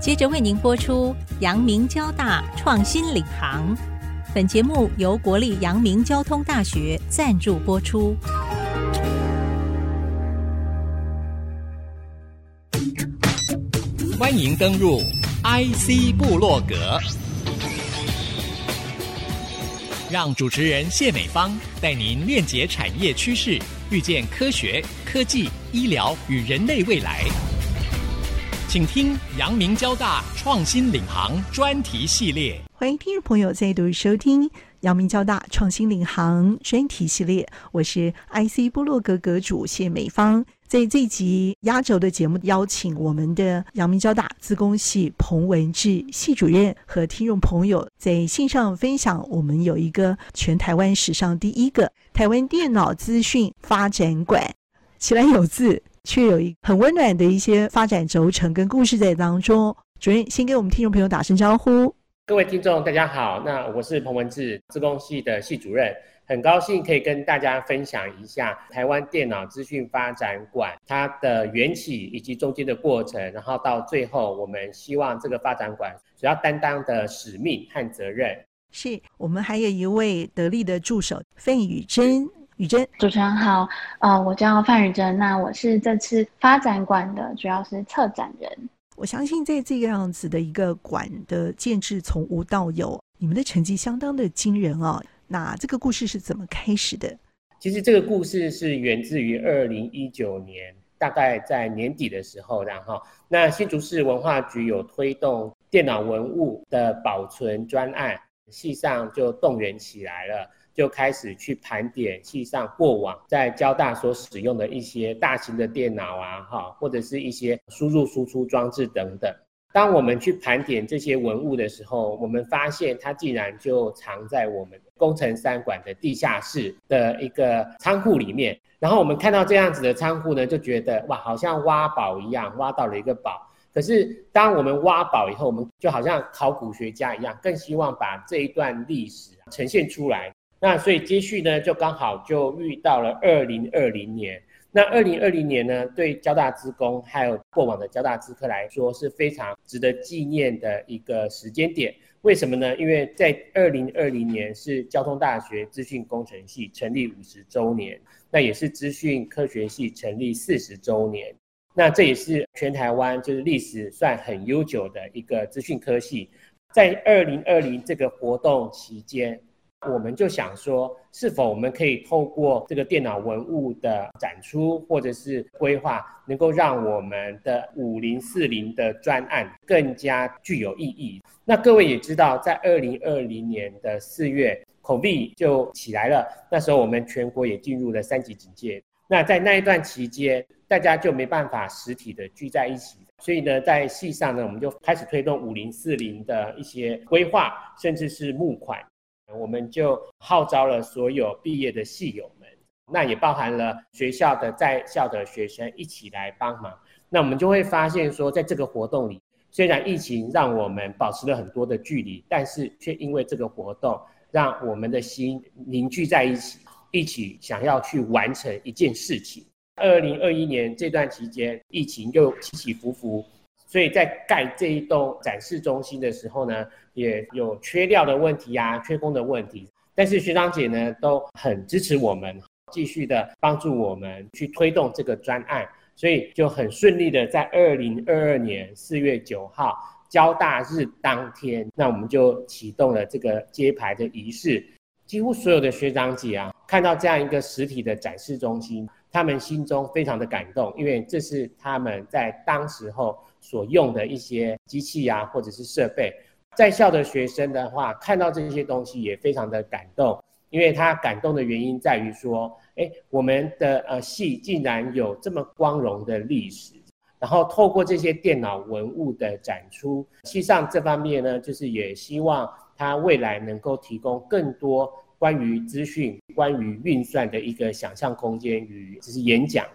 接着为您播出阳明交大创新领航。本节目由国立阳明交通大学赞助播出。欢迎登入 IC 部落格，让主持人谢美芳带您链接产业趋势，遇见科学、科技、医疗与人类未来。请听阳明交大创新领航专题系列。欢迎听众朋友再度收听阳明交大创新领航专题系列，我是 IC 部落格阁主谢美芳。在这集压轴的节目，邀请我们的阳明交大资工系彭文志系主任和听众朋友在线上分享。我们有一个全台湾史上第一个台湾电脑资讯发展馆，起来有字。却有一很温暖的一些发展轴承跟故事在当中。主任先给我们听众朋友打声招呼。各位听众，大家好，那我是彭文志，自工系的系主任，很高兴可以跟大家分享一下台湾电脑资讯发展馆它的缘起以及中间的过程，然后到最后，我们希望这个发展馆主要担当的使命和责任。是我们还有一位得力的助手费宇珍。宇珍，主持人好，呃，我叫范宇珍，那我是这次发展馆的主要是策展人。我相信在这个样子的一个馆的建制从无到有，你们的成绩相当的惊人啊、哦。那这个故事是怎么开始的？其实这个故事是源自于二零一九年，大概在年底的时候，然后那新竹市文化局有推动电脑文物的保存专案，系上就动员起来了。就开始去盘点系上过往在交大所使用的一些大型的电脑啊，哈，或者是一些输入输出装置等等。当我们去盘点这些文物的时候，我们发现它竟然就藏在我们工程三馆的地下室的一个仓库里面。然后我们看到这样子的仓库呢，就觉得哇，好像挖宝一样，挖到了一个宝。可是当我们挖宝以后，我们就好像考古学家一样，更希望把这一段历史呈现出来。那所以接续呢，就刚好就遇到了二零二零年。那二零二零年呢，对交大资工还有过往的交大资科来说是非常值得纪念的一个时间点。为什么呢？因为在二零二零年是交通大学资讯工程系成立五十周年，那也是资讯科学系成立四十周年。那这也是全台湾就是历史算很悠久的一个资讯科系。在二零二零这个活动期间。我们就想说，是否我们可以透过这个电脑文物的展出或者是规划，能够让我们的五零四零的专案更加具有意义？那各位也知道，在二零二零年的四月恐币就起来了，那时候我们全国也进入了三级警戒。那在那一段期间，大家就没办法实体的聚在一起，所以呢，在系上呢，我们就开始推动五零四零的一些规划，甚至是募款。我们就号召了所有毕业的系友们，那也包含了学校的在校的学生一起来帮忙。那我们就会发现说，在这个活动里，虽然疫情让我们保持了很多的距离，但是却因为这个活动，让我们的心凝聚在一起，一起想要去完成一件事情。二零二一年这段期间，疫情又起起伏伏。所以在盖这一栋展示中心的时候呢，也有缺料的问题啊，缺工的问题。但是学长姐呢都很支持我们，继续的帮助我们去推动这个专案，所以就很顺利的在二零二二年四月九号交大日当天，那我们就启动了这个揭牌的仪式。几乎所有的学长姐啊，看到这样一个实体的展示中心，他们心中非常的感动，因为这是他们在当时候。所用的一些机器啊，或者是设备，在校的学生的话，看到这些东西也非常的感动，因为他感动的原因在于说，哎，我们的呃系竟然有这么光荣的历史，然后透过这些电脑文物的展出，系上这方面呢，就是也希望他未来能够提供更多关于资讯、关于运算的一个想象空间与就是演讲。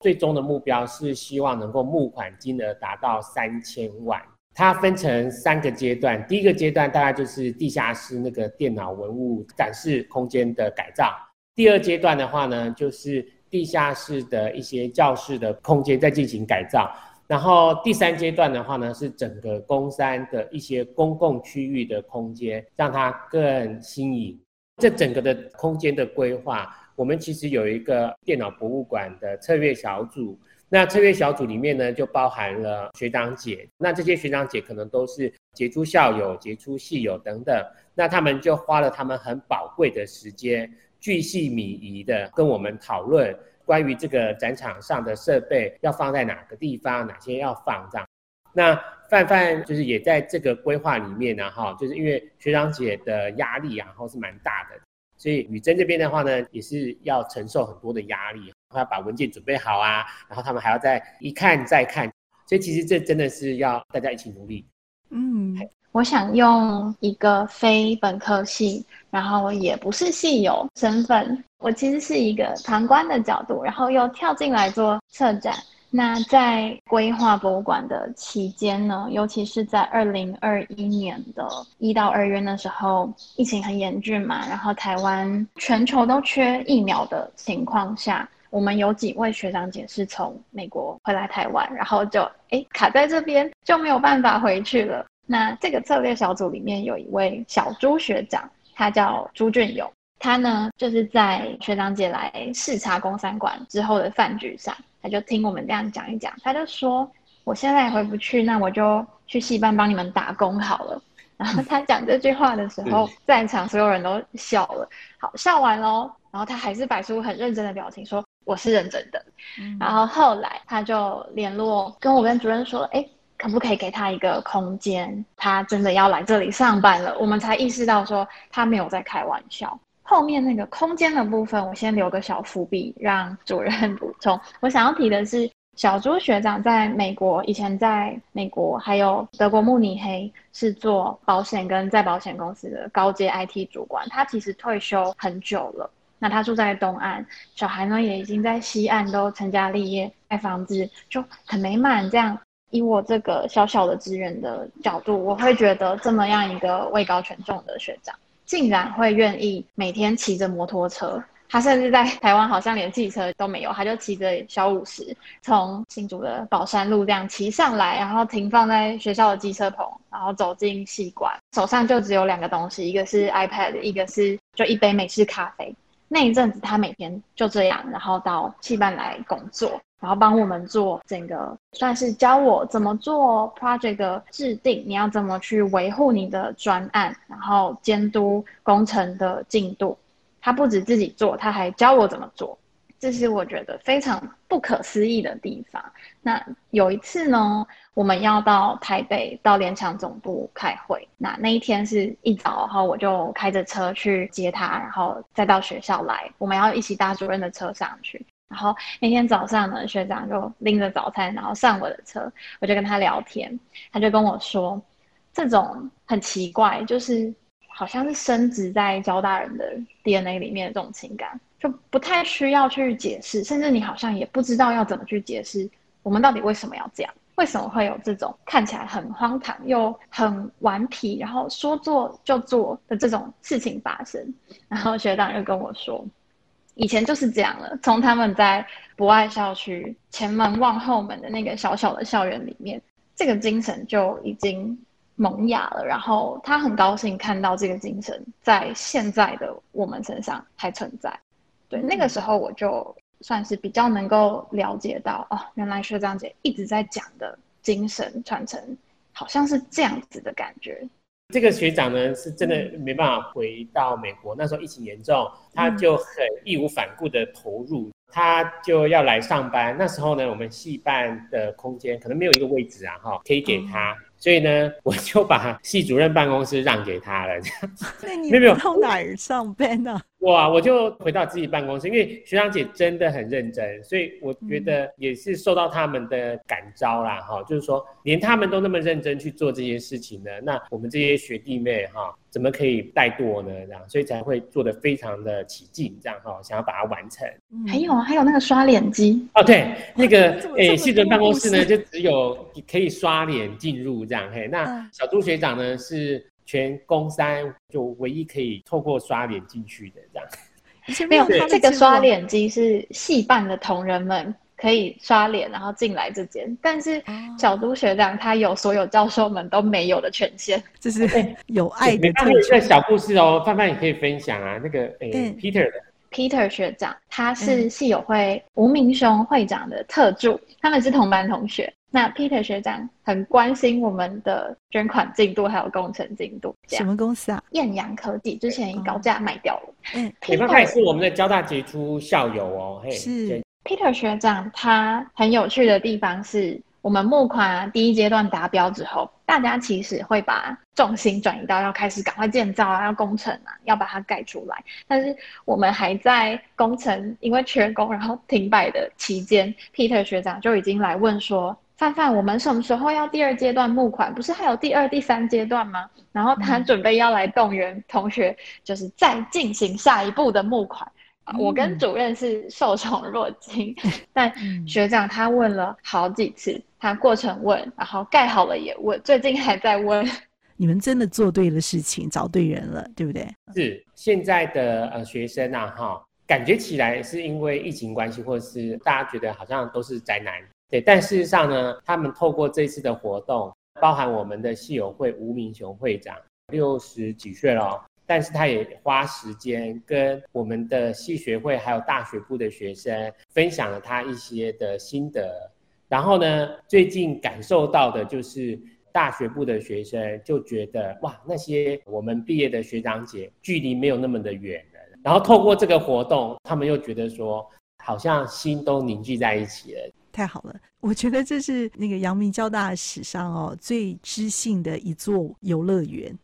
最终的目标是希望能够募款金额达到三千万。它分成三个阶段，第一个阶段大概就是地下室那个电脑文物展示空间的改造。第二阶段的话呢，就是地下室的一些教室的空间在进行改造。然后第三阶段的话呢，是整个公三的一些公共区域的空间，让它更新颖。这整个的空间的规划，我们其实有一个电脑博物馆的策略小组。那策略小组里面呢，就包含了学长姐。那这些学长姐可能都是杰出校友、杰出系友等等。那他们就花了他们很宝贵的时间，巨细靡遗的跟我们讨论关于这个展场上的设备要放在哪个地方，哪些要放这样。那范范就是也在这个规划里面呢，哈，就是因为学长姐的压力，然后是蛮大的，所以宇珍这边的话呢，也是要承受很多的压力，要把文件准备好啊，然后他们还要再一看再看，所以其实这真的是要大家一起努力。嗯，我想用一个非本科系，然后也不是系友身份，我其实是一个旁观的角度，然后又跳进来做策展。那在规划博物馆的期间呢，尤其是在二零二一年的一到二月的时候，疫情很严峻嘛，然后台湾全球都缺疫苗的情况下，我们有几位学长姐是从美国回来台湾，然后就哎卡在这边就没有办法回去了。那这个策略小组里面有一位小朱学长，他叫朱俊勇，他呢就是在学长姐来视察公三馆之后的饭局上。他就听我们这样讲一讲，他就说：“我现在也回不去，那我就去戏班帮你们打工好了。”然后他讲这句话的时候，在场所有人都笑了。好，笑完喽，然后他还是摆出很认真的表情，说：“我是认真的。”然后后来他就联络跟我跟主任说：“哎，可不可以给他一个空间？他真的要来这里上班了。”我们才意识到说他没有在开玩笑。后面那个空间的部分，我先留个小伏笔，让主任补充。我想要提的是，小朱学长在美国，以前在美国还有德国慕尼黑是做保险跟再保险公司的高阶 IT 主管。他其实退休很久了，那他住在东岸，小孩呢也已经在西岸都成家立业，盖房子就很美满。这样，以我这个小小的职员的角度，我会觉得这么样一个位高权重的学长。竟然会愿意每天骑着摩托车，他甚至在 台湾好像连汽车都没有，他就骑着小五十从新竹的宝山路这样骑上来，然后停放在学校的机车棚，然后走进戏馆，手上就只有两个东西，一个是 iPad，一个是就一杯美式咖啡。那一阵子他每天就这样，然后到戏班来工作。然后帮我们做整个，算是教我怎么做 project 的制定，你要怎么去维护你的专案，然后监督工程的进度。他不止自己做，他还教我怎么做，这是我觉得非常不可思议的地方。那有一次呢，我们要到台北到联强总部开会，那那一天是一早，然后我就开着车去接他，然后再到学校来，我们要一起搭主任的车上去。然后那天早上呢，学长就拎着早餐，然后上我的车，我就跟他聊天，他就跟我说，这种很奇怪，就是好像是深植在交大人的 DNA 里面的这种情感，就不太需要去解释，甚至你好像也不知道要怎么去解释，我们到底为什么要这样，为什么会有这种看起来很荒唐又很顽皮，然后说做就做的这种事情发生。然后学长就跟我说。以前就是这样了，从他们在博爱校区前门望后门的那个小小的校园里面，这个精神就已经萌芽了。然后他很高兴看到这个精神在现在的我们身上还存在。对，那个时候我就算是比较能够了解到，哦，原来学长姐一直在讲的精神传承，好像是这样子的感觉。这个学长呢，是真的没办法回到美国。那时候疫情严重，他就很义无反顾的投入，他就要来上班。那时候呢，我们系办的空间可能没有一个位置啊，哈，可以给他。所以呢，我就把系主任办公室让给他了。那你没有到哪儿上班呢？哇，我就回到自己办公室，因为学长姐真的很认真，所以我觉得也是受到他们的感召啦，哈、嗯，就是说连他们都那么认真去做这件事情呢，那我们这些学弟妹哈，怎么可以怠惰呢？这样，所以才会做得非常的起劲，这样哈，想要把它完成。还有啊，还有那个刷脸机哦，对，那个诶，系主任办公室呢，就只有可以刷脸进入这样，嘿，那小朱学长呢是。全公三就唯一可以透过刷脸进去的这样，没有，这个刷脸机是戏办的同仁们可以刷脸然后进来这间，但是小朱学长他有所有教授们都没有的权限，这是有爱的特有一个小故事哦，范范也可以分享啊。那个诶、欸、，Peter 的 Peter 学长，他是系友会吴明雄会长的特助，嗯、他们是同班同学。那 Peter 学长很关心我们的捐款进度还有工程进度。什么公司啊？艳阳科技之前高价卖掉了。嗯，你们也是我们的交大杰出校友哦。嘿，是 Peter 学长，他很有趣的地方是，我们募款第一阶段达标之后，大家其实会把重心转移到要开始赶快建造啊，要工程啊，要把它盖出来。但是我们还在工程因为缺工然后停摆的期间，Peter 学长就已经来问说。范范，我们什么时候要第二阶段募款？不是还有第二、第三阶段吗？然后他准备要来动员同学，就是再进行下一步的募款。嗯、我跟主任是受宠若惊，嗯、但学长他问了好几次，他过程问，然后盖好了也问，最近还在问。你们真的做对了事情，找对人了，对不对？是现在的呃学生啊，哈，感觉起来是因为疫情关系，或者是大家觉得好像都是宅男。对，但事实上呢，他们透过这次的活动，包含我们的戏友会吴明雄会长，六十几岁了，但是他也花时间跟我们的戏学会还有大学部的学生分享了他一些的心得。然后呢，最近感受到的就是大学部的学生就觉得哇，那些我们毕业的学长姐距离没有那么的远。然后透过这个活动，他们又觉得说，好像心都凝聚在一起了。太好了，我觉得这是那个阳明交大史上哦最知性的一座游乐园。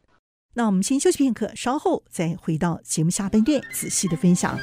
那我们先休息片刻，稍后再回到节目下半段，仔细的分享。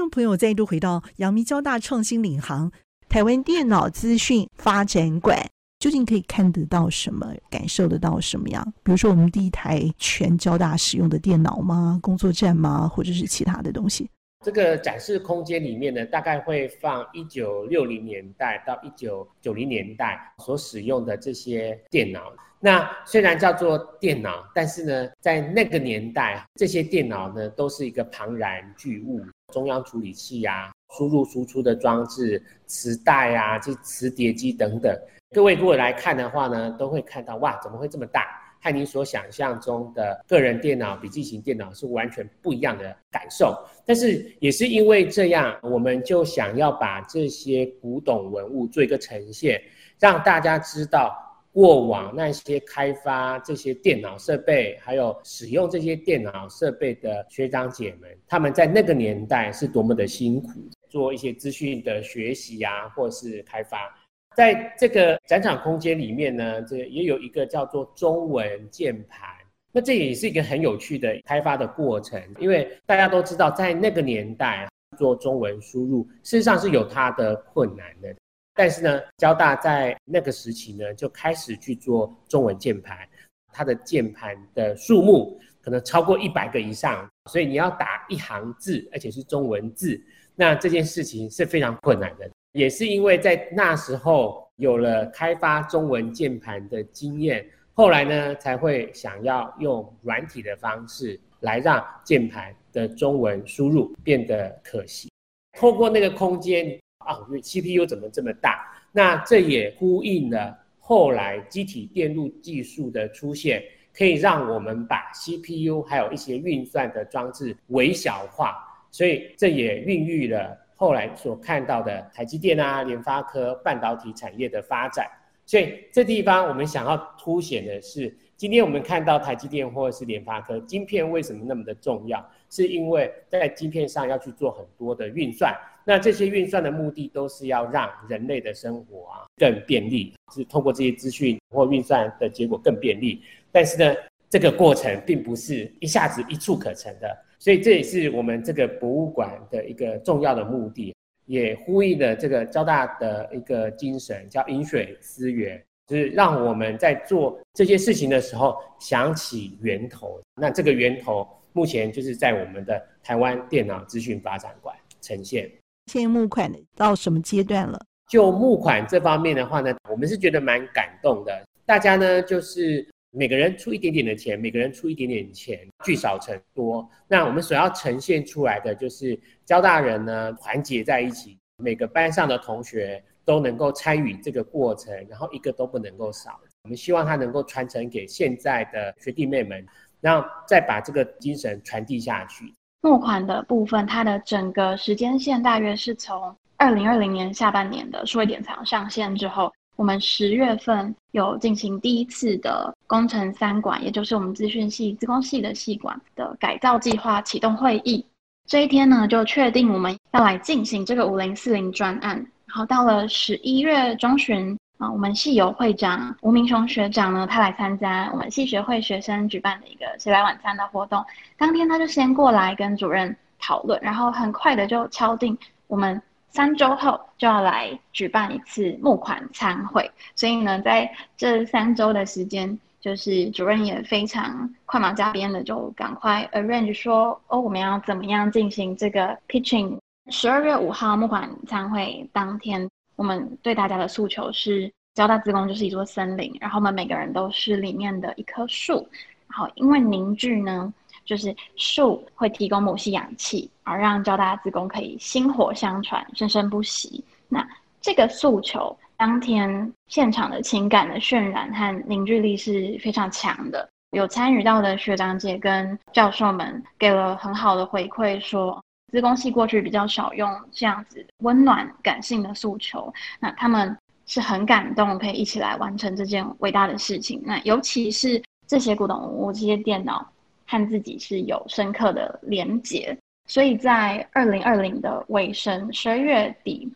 听众朋友再度回到阳明交大创新领航台湾电脑资讯发展馆，究竟可以看得到什么，感受得到什么样？比如说，我们第一台全交大使用的电脑吗？工作站吗？或者是其他的东西？这个展示空间里面呢，大概会放一九六零年代到一九九零年代所使用的这些电脑。那虽然叫做电脑，但是呢，在那个年代，这些电脑呢都是一个庞然巨物。中央处理器啊，输入输出的装置、磁带啊，这磁碟机等等，各位如果来看的话呢，都会看到哇，怎么会这么大？和你所想象中的个人电脑、笔记型电脑是完全不一样的感受。但是也是因为这样，我们就想要把这些古董文物做一个呈现，让大家知道。过往那些开发这些电脑设备，还有使用这些电脑设备的学长姐们，他们在那个年代是多么的辛苦，做一些资讯的学习啊，或是开发。在这个展场空间里面呢，这也有一个叫做中文键盘，那这也是一个很有趣的开发的过程，因为大家都知道，在那个年代做中文输入，事实上是有它的困难的。但是呢，交大在那个时期呢，就开始去做中文键盘，它的键盘的数目可能超过一百个以上，所以你要打一行字，而且是中文字，那这件事情是非常困难的。也是因为在那时候有了开发中文键盘的经验，后来呢，才会想要用软体的方式来让键盘的中文输入变得可行，透过那个空间。啊，CPU 怎么这么大？那这也呼应了后来机体电路技术的出现，可以让我们把 CPU 还有一些运算的装置微小化，所以这也孕育了后来所看到的台积电啊、联发科半导体产业的发展。所以这地方我们想要凸显的是，今天我们看到台积电或者是联发科晶片为什么那么的重要？是因为在晶片上要去做很多的运算。那这些运算的目的都是要让人类的生活啊更便利，是通过这些资讯或运算的结果更便利。但是呢，这个过程并不是一下子一蹴可成的，所以这也是我们这个博物馆的一个重要的目的，也呼应了这个交大的一个精神，叫饮水思源。就是让我们在做这些事情的时候想起源头。那这个源头目前就是在我们的台湾电脑资讯发展馆呈现。现募款到什么阶段了？就募款这方面的话呢，我们是觉得蛮感动的。大家呢就是每个人出一点点的钱，每个人出一点点钱，聚少成多。那我们所要呈现出来的就是交大人呢团结在一起，每个班上的同学。都能够参与这个过程，然后一个都不能够少。我们希望他能够传承给现在的学弟妹们，然后再把这个精神传递下去。募款的部分，它的整个时间线大约是从二零二零年下半年的数位典藏上线之后，我们十月份有进行第一次的工程三馆，也就是我们资讯系、资工系的系馆的改造计划启动会议。这一天呢，就确定我们要来进行这个五零四零专案。然后到了十一月中旬啊，我们系友会长吴明雄学长呢，他来参加我们系学会学生举办的一个谁来晚餐的活动。当天他就先过来跟主任讨论，然后很快的就敲定我们三周后就要来举办一次募款餐会。所以呢，在这三周的时间，就是主任也非常快马加鞭的就赶快 arrange 说，哦，我们要怎么样进行这个 pitching。十二月五号募款餐会当天，我们对大家的诉求是：交大自工就是一座森林，然后我们每个人都是里面的一棵树。然后因为凝聚呢，就是树会提供母系氧气，而让交大自工可以薪火相传，生生不息。那这个诉求当天现场的情感的渲染和凝聚力是非常强的。有参与到的学长姐跟教授们给了很好的回馈，说。资工系过去比较少用这样子温暖感性的诉求，那他们是很感动，可以一起来完成这件伟大的事情。那尤其是这些古董物、这些电脑和自己是有深刻的连结，所以在二零二零的尾声，十二月底，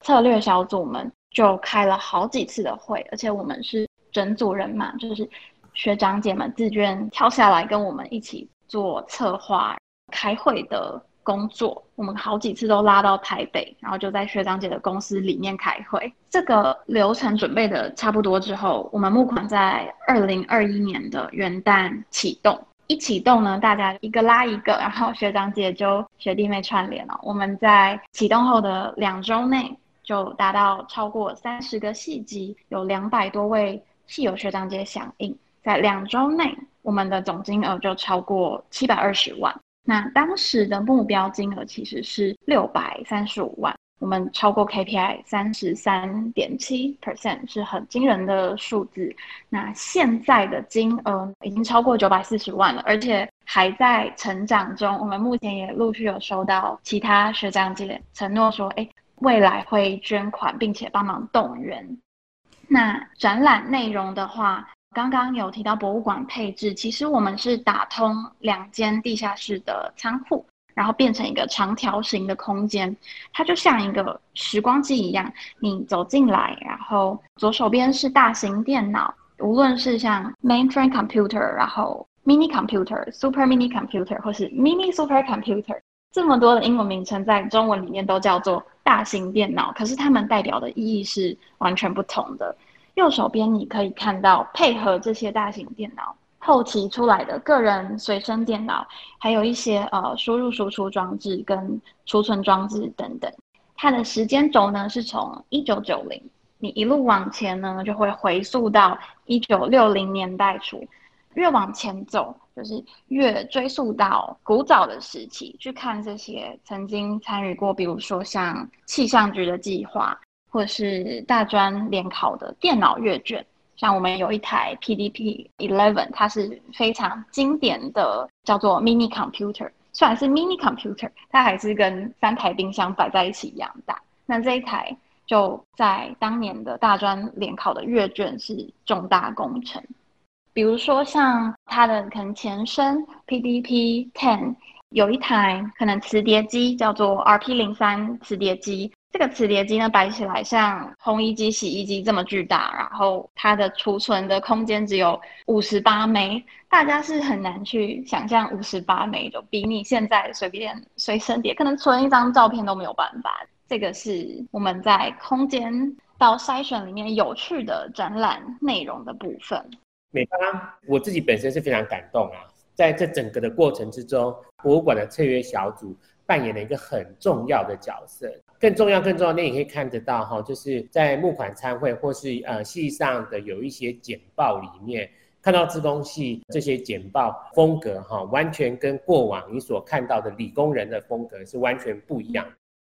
策略小组们就开了好几次的会，而且我们是整组人嘛，就是学长姐们自愿跳下来跟我们一起做策划、开会的。工作，我们好几次都拉到台北，然后就在学长姐的公司里面开会。这个流程准备的差不多之后，我们募款在二零二一年的元旦启动。一启动呢，大家一个拉一个，然后学长姐就学弟妹串联了。我们在启动后的两周内，就达到超过三十个系级，有两百多位系友学长姐响应。在两周内，我们的总金额就超过七百二十万。那当时的目标金额其实是六百三十五万，我们超过 KPI 三十三点七 percent 是很惊人的数字。那现在的金额已经超过九百四十万了，而且还在成长中。我们目前也陆续有收到其他学长姐承诺说，哎，未来会捐款，并且帮忙动员。那展览内容的话，刚刚有提到博物馆配置，其实我们是打通两间地下室的仓库，然后变成一个长条形的空间，它就像一个时光机一样。你走进来，然后左手边是大型电脑，无论是像 mainframe computer，然后 mini computer、super mini computer 或是 mini super computer，这么多的英文名称在中文里面都叫做大型电脑，可是它们代表的意义是完全不同的。右手边你可以看到，配合这些大型电脑后期出来的个人随身电脑，还有一些呃输入输出装置跟储存装置等等。它的时间轴呢是从一九九零，你一路往前呢就会回溯到一九六零年代初，越往前走就是越追溯到古早的时期，去看这些曾经参与过，比如说像气象局的计划。或者是大专联考的电脑阅卷，像我们有一台 PDP Eleven，它是非常经典的，叫做 Mini Computer。虽然是 Mini Computer，它还是跟三台冰箱摆在一起一样大。那这一台就在当年的大专联考的阅卷是重大工程。比如说像它的可能前身 PDP Ten，有一台可能磁碟机叫做 RP 零三磁碟机。这个磁碟机呢，摆起来像烘衣机、洗衣机这么巨大，然后它的储存的空间只有五十八枚，大家是很难去想象五十八枚，就比你现在随便随身碟可能存一张照片都没有办法。这个是我们在空间到筛选里面有趣的展览内容的部分。美芳，我自己本身是非常感动啊，在这整个的过程之中，博物馆的策约小组扮演了一个很重要的角色。更重要、更重要，那你可以看得到哈，就是在募款参会或是呃系上的有一些简报里面，看到资工系这些简报风格哈，完全跟过往你所看到的理工人的风格是完全不一样。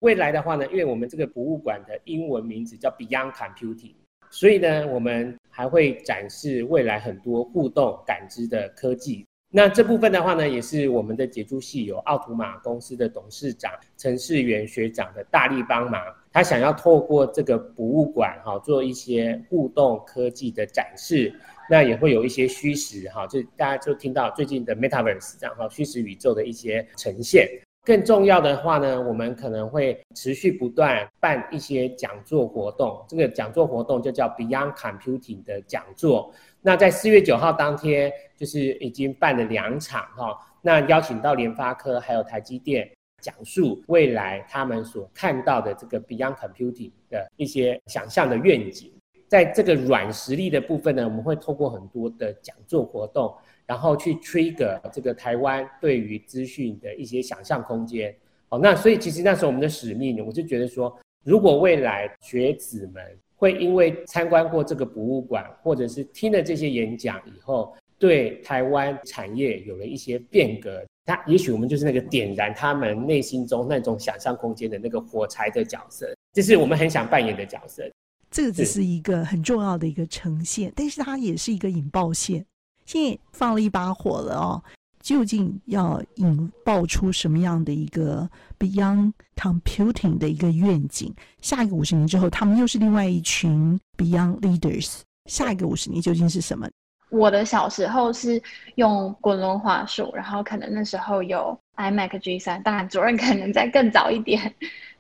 未来的话呢，因为我们这个博物馆的英文名字叫 Beyond Computing。所以呢，我们还会展示未来很多互动感知的科技。那这部分的话呢，也是我们的杰出系有奥图玛公司的董事长陈世元学长的大力帮忙。他想要透过这个博物馆哈，做一些互动科技的展示。那也会有一些虚实哈，就大家就听到最近的 Metaverse 这样哈，虚实宇宙的一些呈现。更重要的话呢，我们可能会持续不断办一些讲座活动。这个讲座活动就叫 Beyond Computing 的讲座。那在四月九号当天，就是已经办了两场哈。那邀请到联发科还有台积电讲述未来他们所看到的这个 Beyond Computing 的一些想象的愿景。在这个软实力的部分呢，我们会透过很多的讲座活动。然后去 trigger 这个台湾对于资讯的一些想象空间，好，那所以其实那时候我们的使命，我就觉得说，如果未来学子们会因为参观过这个博物馆，或者是听了这些演讲以后，对台湾产业有了一些变革，那也许我们就是那个点燃他们内心中那种想象空间的那个火柴的角色，这是我们很想扮演的角色。这个只是一个很重要的一个呈现，但是它也是一个引爆线。现在放了一把火了哦，究竟要引爆出什么样的一个 Beyond Computing 的一个愿景？下一个五十年之后，他们又是另外一群 Beyond Leaders。下一个五十年究竟是什么？我的小时候是用滚轮滑鼠，然后可能那时候有 iMac G3，当然主任可能在更早一点。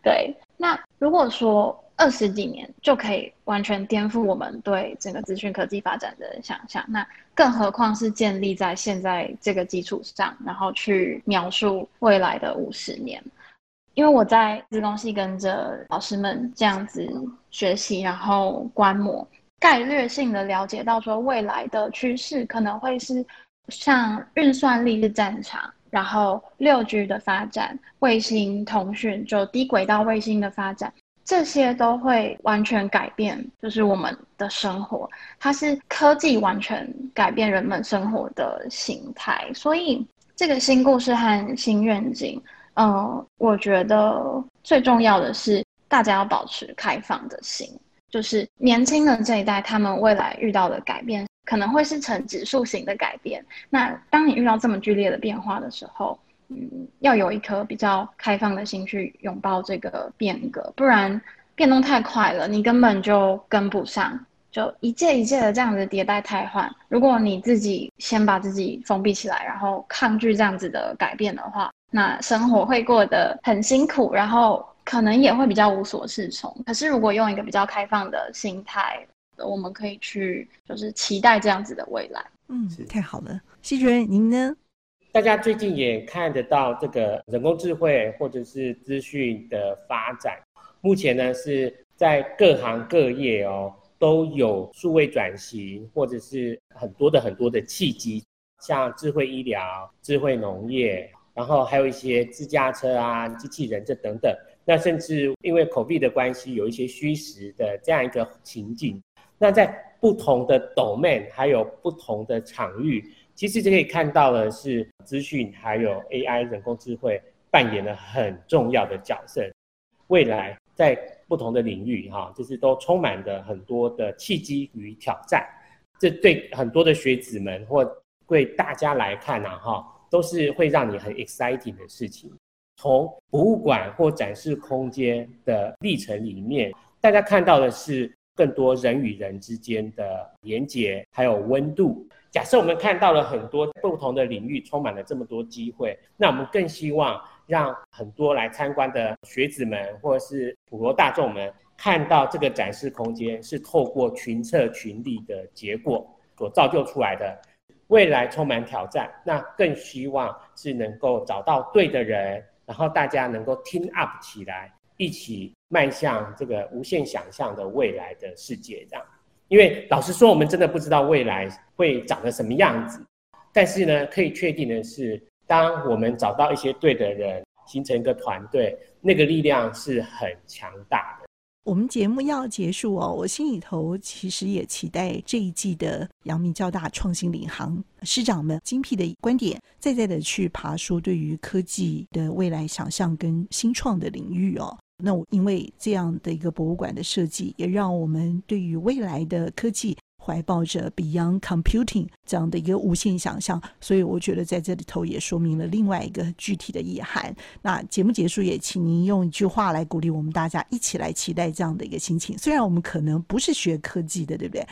对，那如果说。二十几年就可以完全颠覆我们对整个资讯科技发展的想象，那更何况是建立在现在这个基础上，然后去描述未来的五十年。因为我在资工系跟着老师们这样子学习，然后观摩，概略性的了解到说未来的趋势可能会是像运算力是战场，然后六 G 的发展，卫星通讯就低轨道卫星的发展。这些都会完全改变，就是我们的生活，它是科技完全改变人们生活的形态。所以，这个新故事和新愿景，嗯、呃，我觉得最重要的是大家要保持开放的心，就是年轻的这一代，他们未来遇到的改变可能会是呈指数型的改变。那当你遇到这么剧烈的变化的时候，嗯，要有一颗比较开放的心去拥抱这个变革，不然变动太快了，你根本就跟不上，就一届一届的这样子迭代汰换。如果你自己先把自己封闭起来，然后抗拒这样子的改变的话，那生活会过得很辛苦，然后可能也会比较无所适从。可是如果用一个比较开放的心态，我们可以去就是期待这样子的未来。嗯，太好了，希觉您呢？大家最近也看得到这个人工智慧或者是资讯的发展，目前呢是在各行各业哦都有数位转型，或者是很多的很多的契机，像智慧医疗、智慧农业，然后还有一些自驾车啊、机器人这等等。那甚至因为口币的关系，有一些虚实的这样一个情景。那在不同的 domain 还有不同的场域。其实就可以看到的是，资讯还有 AI 人工智慧扮演了很重要的角色。未来在不同的领域，哈，就是都充满着很多的契机与挑战。这对很多的学子们或对大家来看呢，哈，都是会让你很 exciting 的事情。从博物馆或展示空间的历程里面，大家看到的是更多人与人之间的连接，还有温度。假设我们看到了很多不同的领域，充满了这么多机会，那我们更希望让很多来参观的学子们，或者是普罗大众们，看到这个展示空间是透过群策群力的结果所造就出来的。未来充满挑战，那更希望是能够找到对的人，然后大家能够 team up 起来，一起迈向这个无限想象的未来的世界，这样。因为老实说，我们真的不知道未来会长得什么样子。但是呢，可以确定的是，当我们找到一些对的人，形成一个团队，那个力量是很强大的。我们节目要结束哦，我心里头其实也期待这一季的阳明交大创新领航师长们精辟的观点，再再的去爬出对于科技的未来想象跟新创的领域哦。那我因为这样的一个博物馆的设计，也让我们对于未来的科技怀抱着 Beyond Computing 这样的一个无限想象，所以我觉得在这里头也说明了另外一个具体的意涵。那节目结束，也请您用一句话来鼓励我们大家一起来期待这样的一个心情。虽然我们可能不是学科技的，对不对？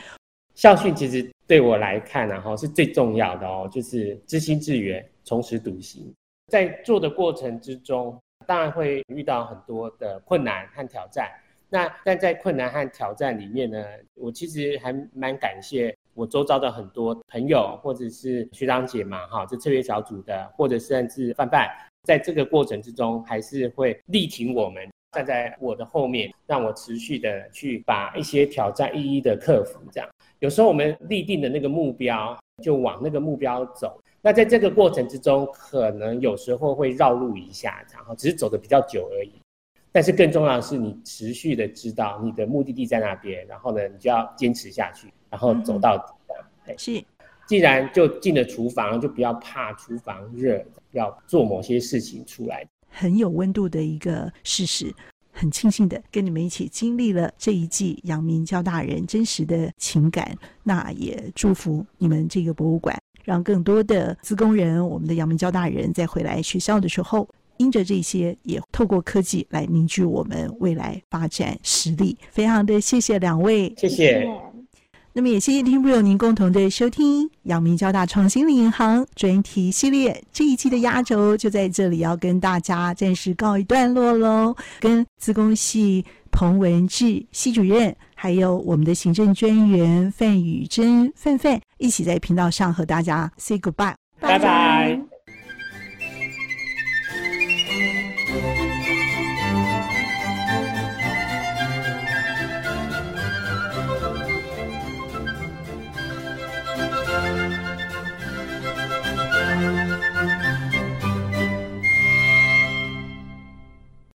校训其实对我来看然后，是最重要的哦，就是知心致远，从实笃行。在做的过程之中。当然会遇到很多的困难和挑战。那但在困难和挑战里面呢，我其实还蛮感谢我周遭的很多朋友，或者是学长姐嘛，哈，这策略小组的，或者甚至范范，在这个过程之中，还是会力挺我们，站在我的后面，让我持续的去把一些挑战一一的克服。这样，有时候我们立定的那个目标，就往那个目标走。那在这个过程之中，可能有时候会绕路一下，然后只是走的比较久而已。但是更重要的是，你持续的知道你的目的地在那边，然后呢，你就要坚持下去，然后走到底。嗯、是，既然就进了厨房，就不要怕厨房热，要做某些事情出来。很有温度的一个事实，很庆幸的跟你们一起经历了这一季阳明交大人真实的情感。那也祝福你们这个博物馆。让更多的资工人，我们的阳明交大人再回来学校的时候，因着这些，也透过科技来凝聚我们未来发展实力。非常的谢谢两位，谢谢。那么也谢谢听众朋友您共同的收听，阳明交大创新领航专题系列这一期的压轴就在这里，要跟大家暂时告一段落喽。跟资工系彭文志系主任。还有我们的行政专员范宇珍范范一起在频道上和大家 say goodbye，拜拜。